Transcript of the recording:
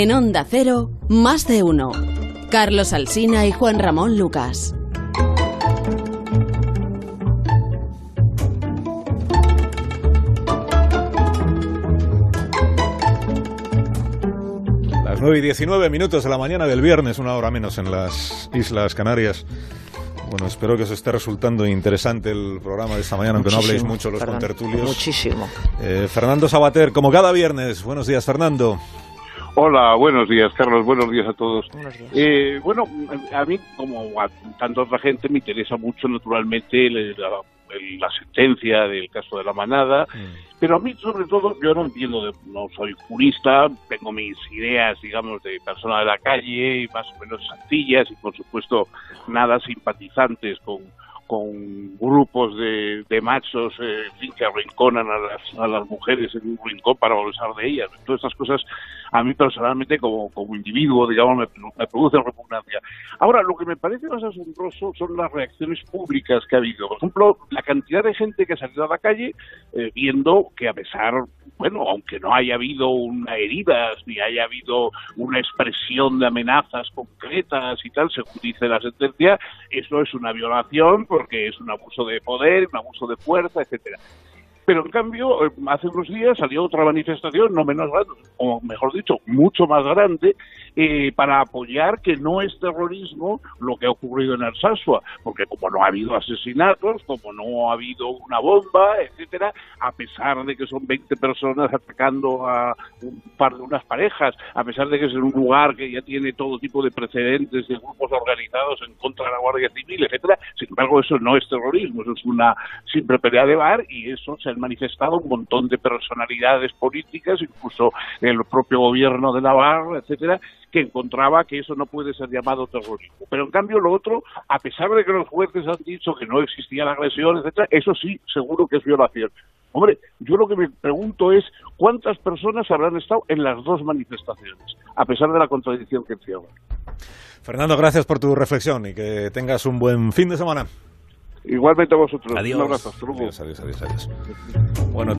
En Onda Cero, más de uno. Carlos Alsina y Juan Ramón Lucas. Las 9 y 19 minutos de la mañana del viernes, una hora menos en las Islas Canarias. Bueno, espero que os esté resultando interesante el programa de esta mañana, aunque no habléis mucho los contertulios. Muchísimo. Eh, Fernando Sabater, como cada viernes. Buenos días, Fernando. Hola, buenos días, Carlos. Buenos días a todos. Días. Eh, bueno, a mí, como a tanta otra gente, me interesa mucho, naturalmente, la, la- la sentencia del caso de la manada. Pero a mí, sobre todo, yo no entiendo, de- no soy jurista, tengo mis ideas, digamos, de persona de la calle, más o menos sencillas y, por supuesto, nada simpatizantes con, con grupos de, de machos eh, que arrinconan a las, a las mujeres en un rincón para abusar de ellas. Todas estas cosas, a mí personalmente, como, como individuo, digamos, me, me producen repugnancia. Ahora, lo que me parece más asombroso son las reacciones públicas que ha habido. Por ejemplo, la cantidad de gente que ha salido a la calle eh, viendo que a pesar, bueno, aunque no haya habido una heridas ni haya habido una expresión de amenazas concretas y tal, según dice la sentencia, eso es una violación porque es un abuso de poder, un abuso de fuerza, etcétera. Pero en cambio, eh, hace unos días salió otra manifestación, no menos grande, o mejor dicho, mucho más grande, eh, para apoyar que no es terrorismo lo que ha ocurrido en Alsasua, porque como no ha habido asesinatos, como no ha habido una bomba, etcétera, a pesar de que son 20 personas atacando a un par de unas parejas, a pesar de que es en un lugar que ya tiene todo tipo de precedentes de grupos organizados en contra de la Guardia Civil, etcétera, sin embargo eso no es terrorismo, eso es una simple pelea de bar y eso se manifestado un montón de personalidades políticas, incluso el propio gobierno de Navarra, etcétera, que encontraba que eso no puede ser llamado terrorismo. Pero en cambio lo otro, a pesar de que los jueces han dicho que no existía la agresión, etcétera, eso sí, seguro que es violación. Hombre, yo lo que me pregunto es cuántas personas habrán estado en las dos manifestaciones, a pesar de la contradicción que encierran. Fernando, gracias por tu reflexión y que tengas un buen fin de semana. Igualmente a vosotros. Adiós. Un abrazo. Hasta luego. Adiós, adiós, adiós, adiós. Bueno,